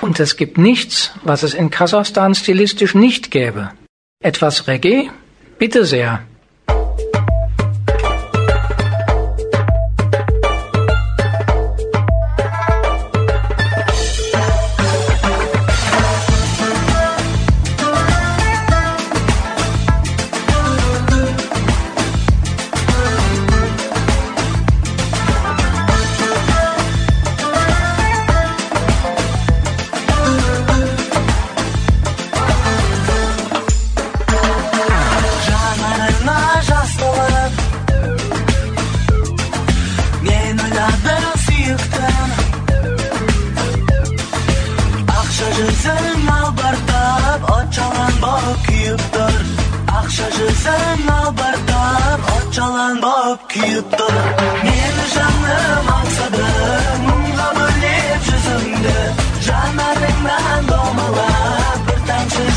Und es gibt nichts, was es in Kasachstan stilistisch nicht gäbe. Etwas Reggae? Bitte sehr.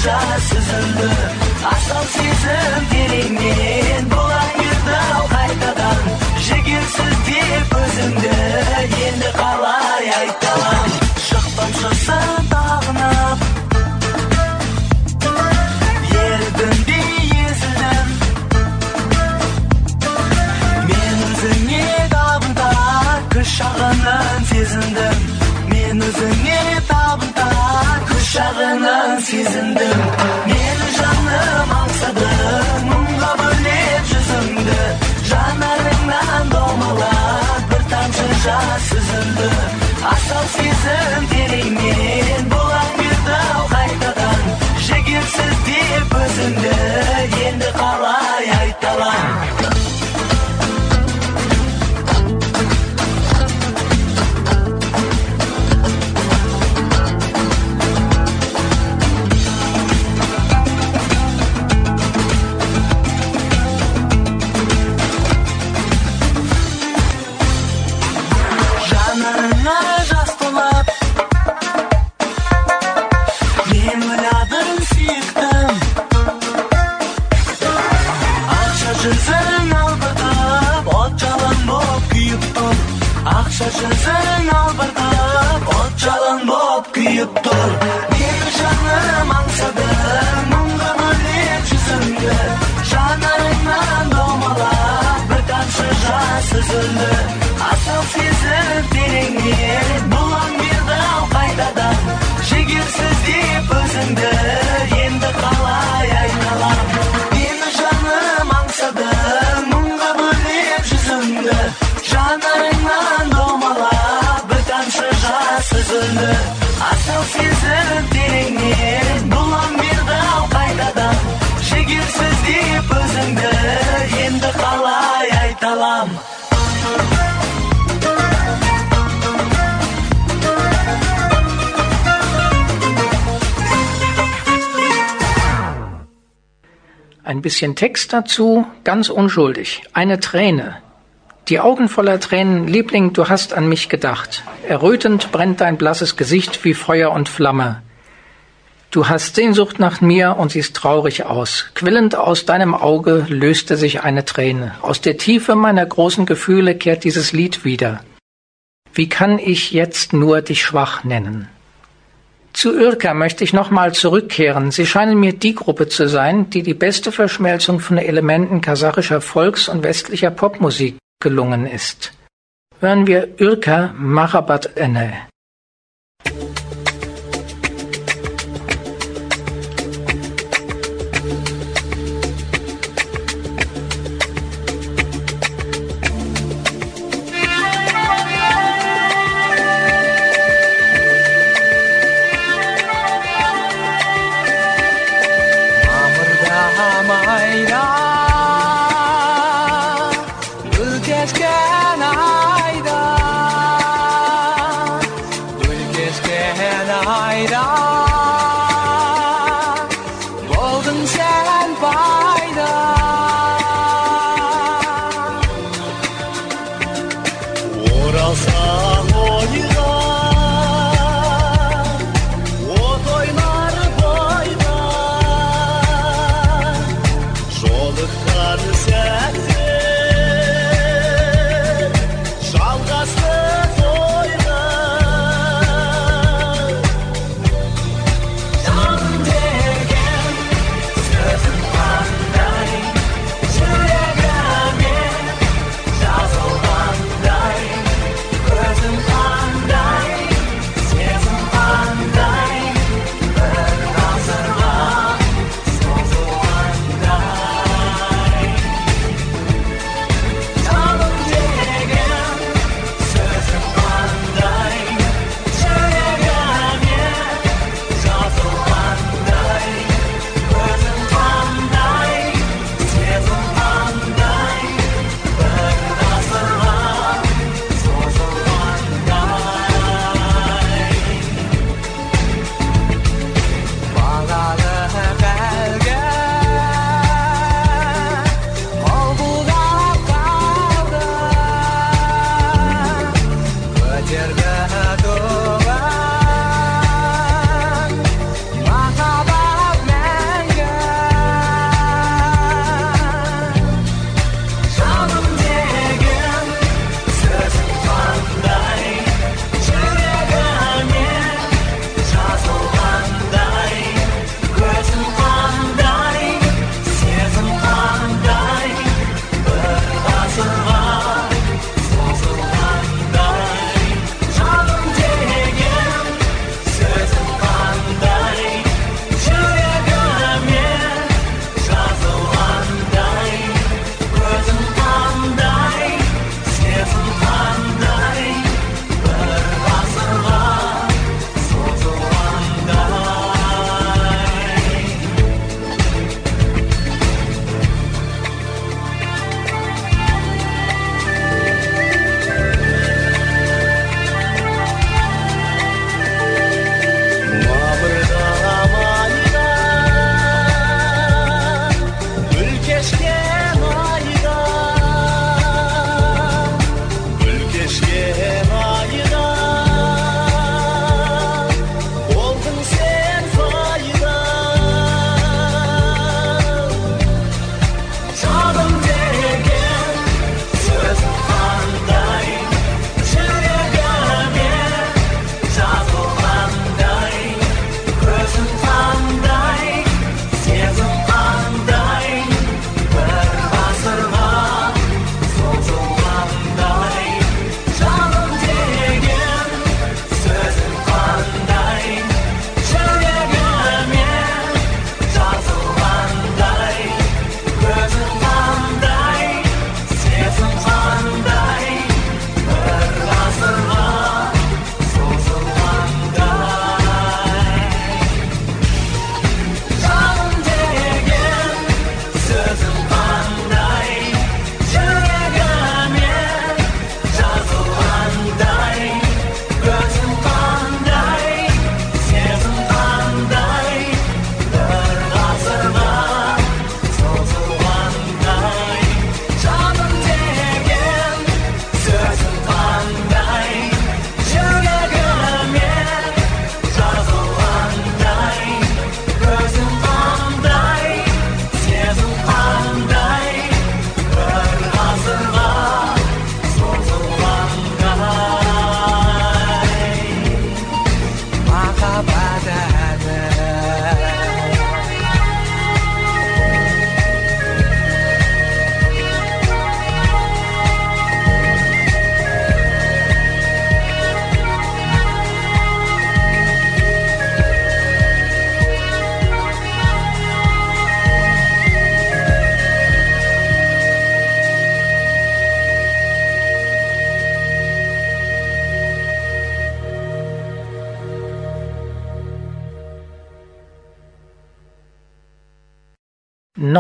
Жас үзілді асау сезім тереңнен бұлаң берді ау қайтадан жігерсіз деп өзіңді енді қалай айтам шықтамшысын тағынып ерітіндей езілдім мен өзіңе табынта күш жағынан сезіндім күш жағынан сезіндім мені жаным аңсады мұңға бөлеп жүзіңді жанарыңнан домалап бір тамшы жас үзілді асау сезім тереңнен бұлаң берді ау қайтадан жігерсіз деп өзіңді енді қалай айта Alarm. Ein bisschen Text dazu, ganz unschuldig. Eine Träne. Die Augen voller Tränen, Liebling, du hast an mich gedacht. Errötend brennt dein blasses Gesicht wie Feuer und Flamme. Du hast Sehnsucht nach mir und siehst traurig aus. Quillend aus deinem Auge löste sich eine Träne. Aus der Tiefe meiner großen Gefühle kehrt dieses Lied wieder. Wie kann ich jetzt nur dich schwach nennen? Zu Irka möchte ich nochmal zurückkehren. Sie scheinen mir die Gruppe zu sein, die die beste Verschmelzung von Elementen kasachischer Volks- und westlicher Popmusik gelungen ist. Hören wir Irka Marabat Ene.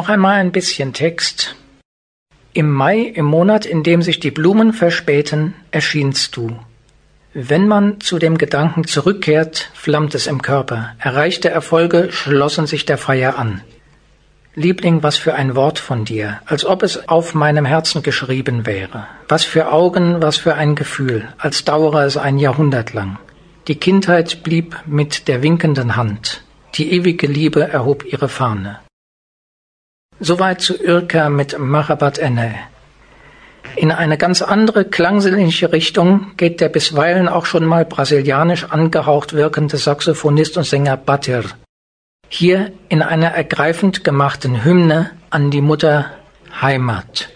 Noch einmal ein bisschen Text. Im Mai, im Monat, in dem sich die Blumen verspäten, erschienst du. Wenn man zu dem Gedanken zurückkehrt, flammt es im Körper. Erreichte Erfolge schlossen sich der Feier an. Liebling, was für ein Wort von dir, als ob es auf meinem Herzen geschrieben wäre. Was für Augen, was für ein Gefühl, als dauere es ein Jahrhundert lang. Die Kindheit blieb mit der winkenden Hand. Die ewige Liebe erhob ihre Fahne. Soweit zu Irka mit Mahabat Ene. In eine ganz andere klangsinnliche Richtung geht der bisweilen auch schon mal brasilianisch angehaucht wirkende Saxophonist und Sänger Batir. Hier in einer ergreifend gemachten Hymne an die Mutter Heimat.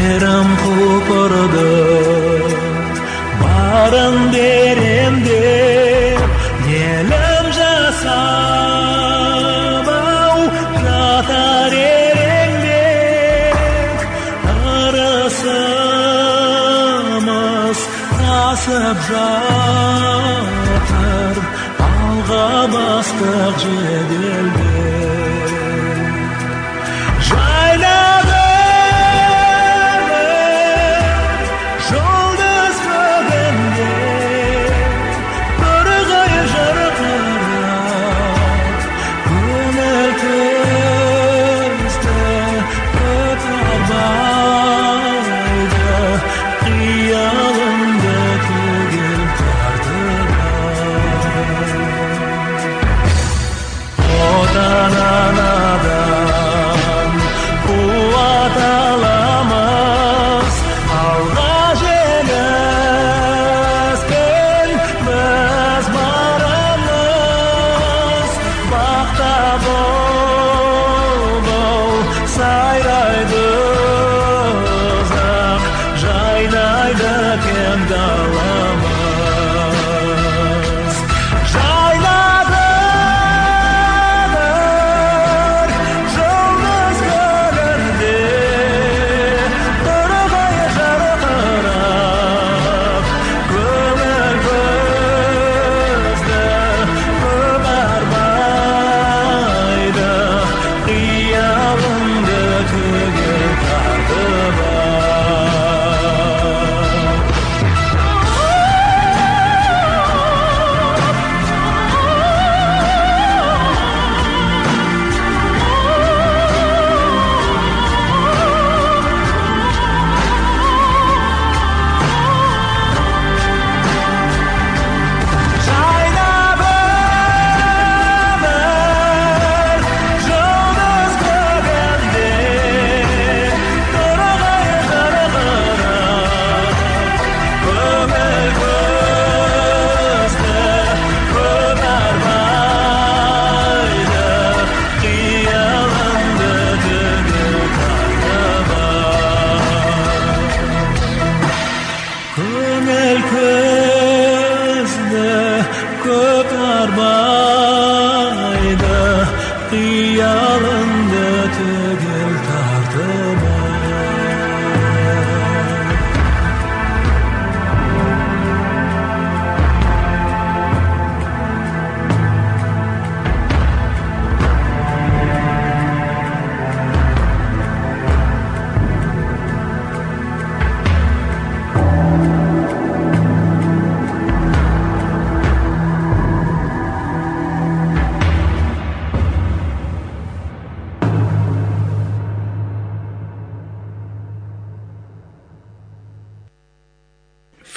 Жерім құлпырды барын берем деп елім жасап ау жатар ереңдеп ырысымыз тасып жатыр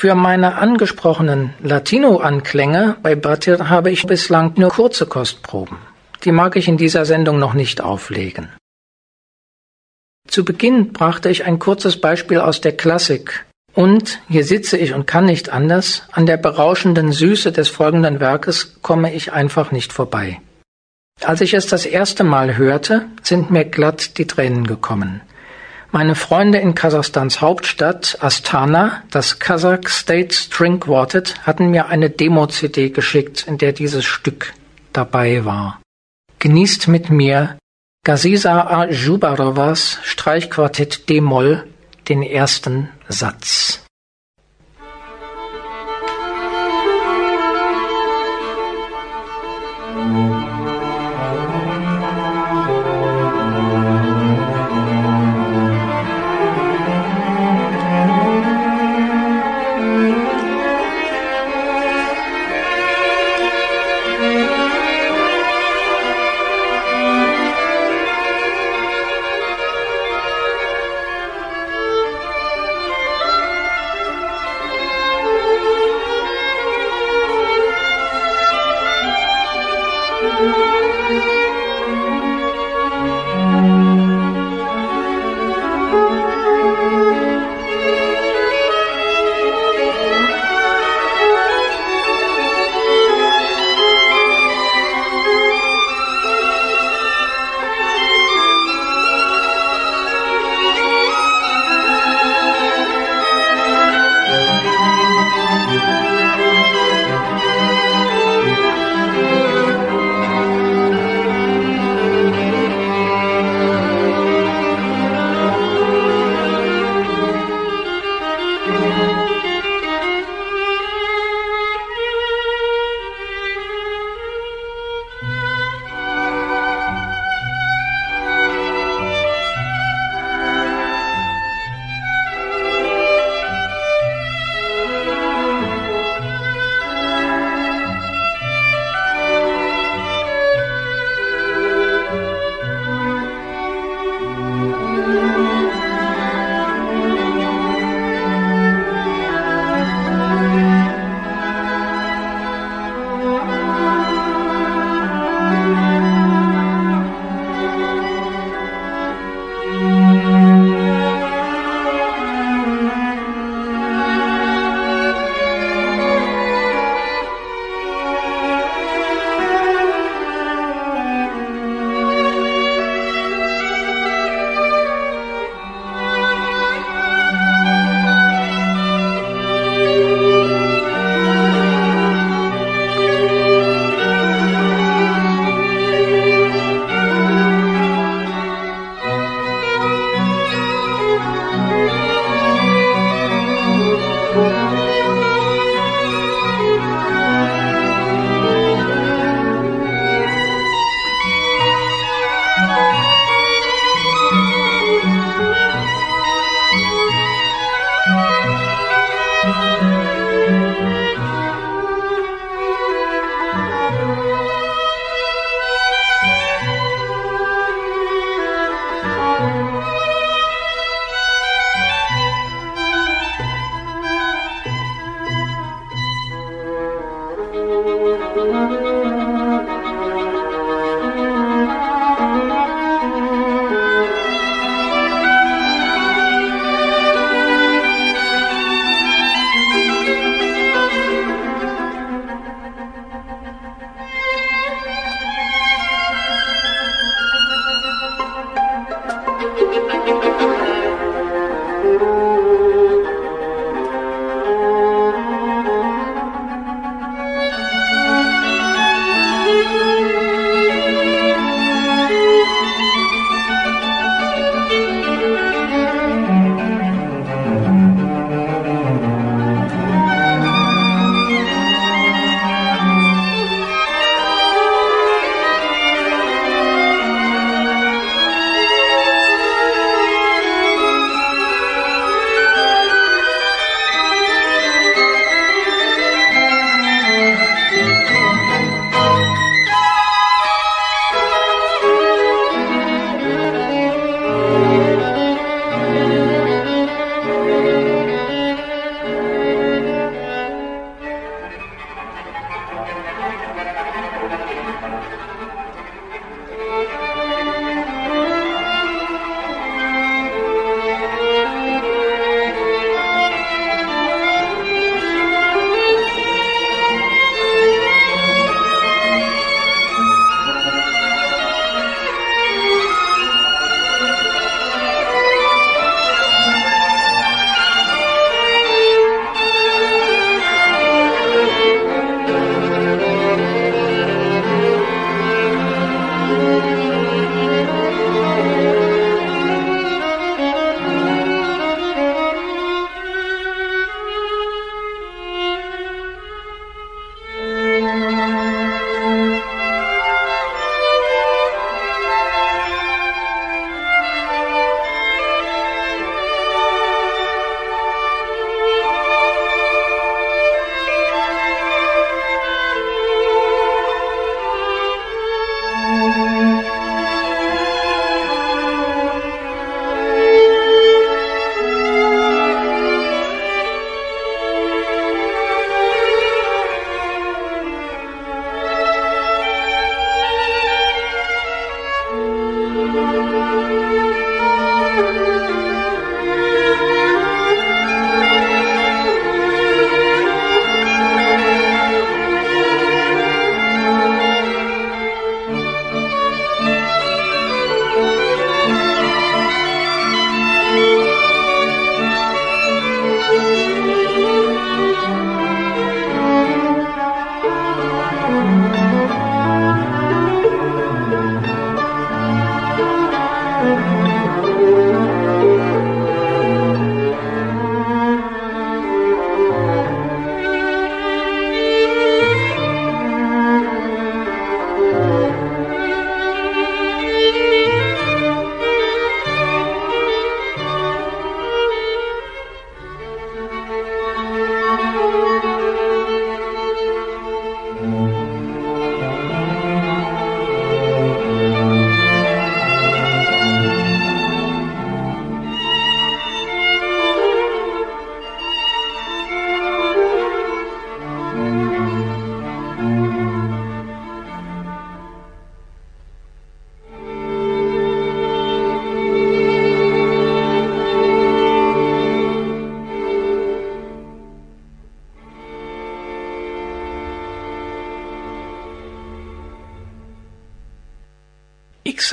Für meine angesprochenen Latino-Anklänge bei Batir habe ich bislang nur kurze Kostproben. Die mag ich in dieser Sendung noch nicht auflegen. Zu Beginn brachte ich ein kurzes Beispiel aus der Klassik. Und, hier sitze ich und kann nicht anders, an der berauschenden Süße des folgenden Werkes komme ich einfach nicht vorbei. Als ich es das erste Mal hörte, sind mir glatt die Tränen gekommen. Meine Freunde in Kasachstans Hauptstadt Astana, das Kazakh State String Quartet, hatten mir eine Demo-CD geschickt, in der dieses Stück dabei war. Genießt mit mir Gaziza Ajubarovas Streichquartett D-Moll den ersten Satz.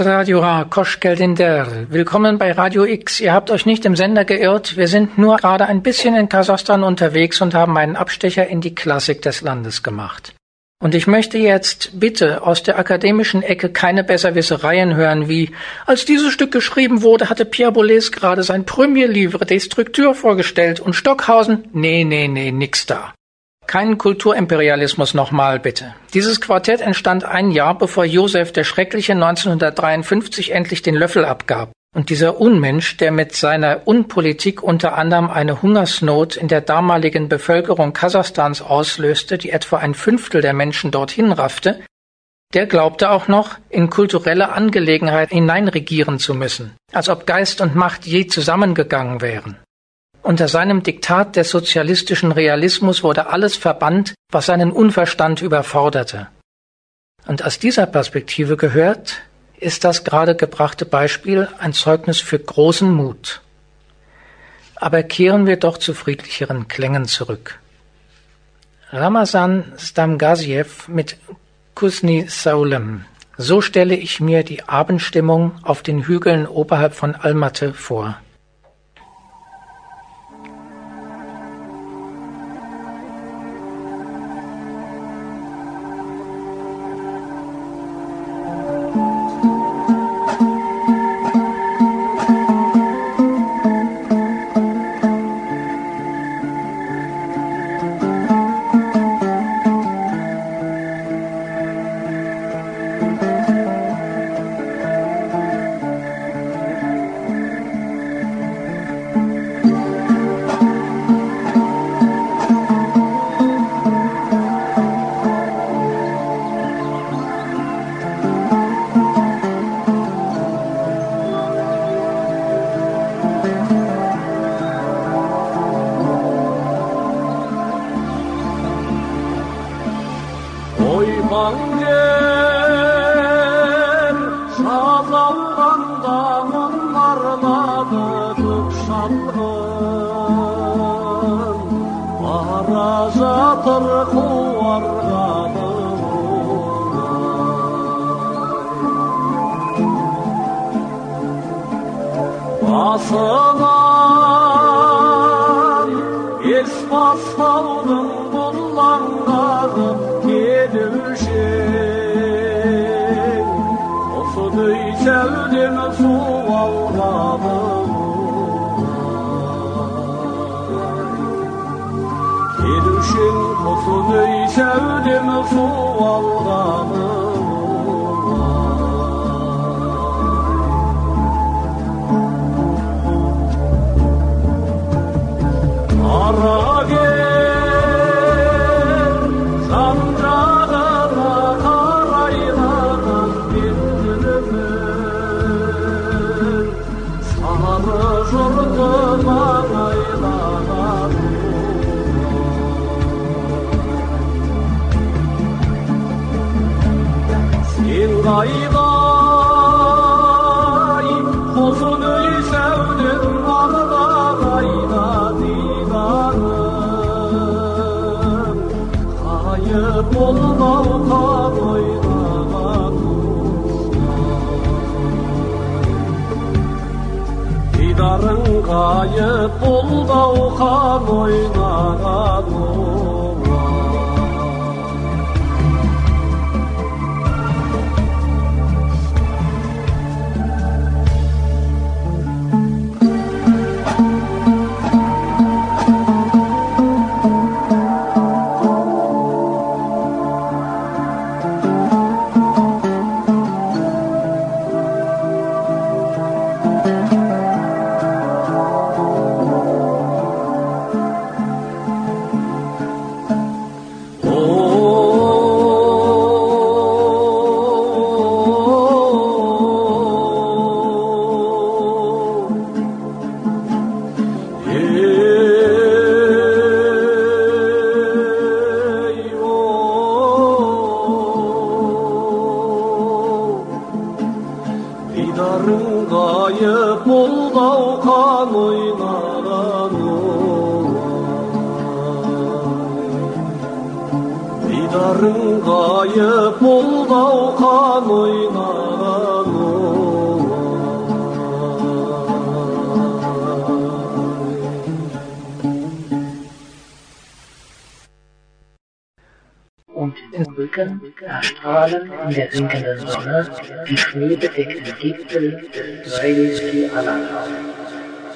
Radio Ra, Koschkeldinder. Willkommen bei Radio X. Ihr habt euch nicht im Sender geirrt. Wir sind nur gerade ein bisschen in Kasachstan unterwegs und haben einen Abstecher in die Klassik des Landes gemacht. Und ich möchte jetzt bitte aus der akademischen Ecke keine Besserwissereien hören, wie als dieses Stück geschrieben wurde, hatte Pierre Boulez gerade sein Premier Livre Destructure vorgestellt und Stockhausen, nee, nee, nee, nix da. Keinen Kulturimperialismus nochmal bitte. Dieses Quartett entstand ein Jahr bevor Josef der Schreckliche 1953 endlich den Löffel abgab. Und dieser Unmensch, der mit seiner Unpolitik unter anderem eine Hungersnot in der damaligen Bevölkerung Kasachstans auslöste, die etwa ein Fünftel der Menschen dorthin raffte, der glaubte auch noch, in kulturelle Angelegenheiten hineinregieren zu müssen, als ob Geist und Macht je zusammengegangen wären. Unter seinem Diktat des sozialistischen Realismus wurde alles verbannt, was seinen Unverstand überforderte. Und aus dieser Perspektive gehört, ist das gerade gebrachte Beispiel ein Zeugnis für großen Mut. Aber kehren wir doch zu friedlicheren Klängen zurück. Ramazan Stamgaziev mit Kusni Saulem. So stelle ich mir die Abendstimmung auf den Hügeln oberhalb von Almaty vor. الأنهار ظهر زطر قوة Aslan Esmas saldım bunlardan Gidişin Kofudu sevdim suvallı Gördüm fuvaldanı қайып бұлдау қан ойнаған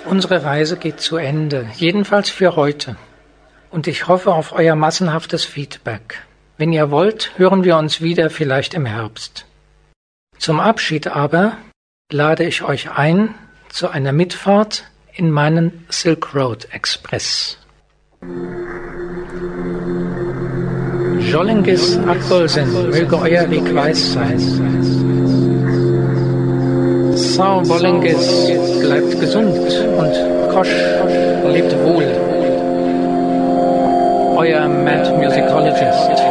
Unsere Reise geht zu Ende, jedenfalls für heute. Und ich hoffe auf euer massenhaftes Feedback. Wenn ihr wollt, hören wir uns wieder vielleicht im Herbst. Zum Abschied aber lade ich euch ein zu einer Mitfahrt in meinen Silk Road Express. Jollengis Abgolsen, möge euer Weg weiß sein. Sao Bollengis, bleibt gesund und Kosch, lebt wohl. Euer Mad Musicologist.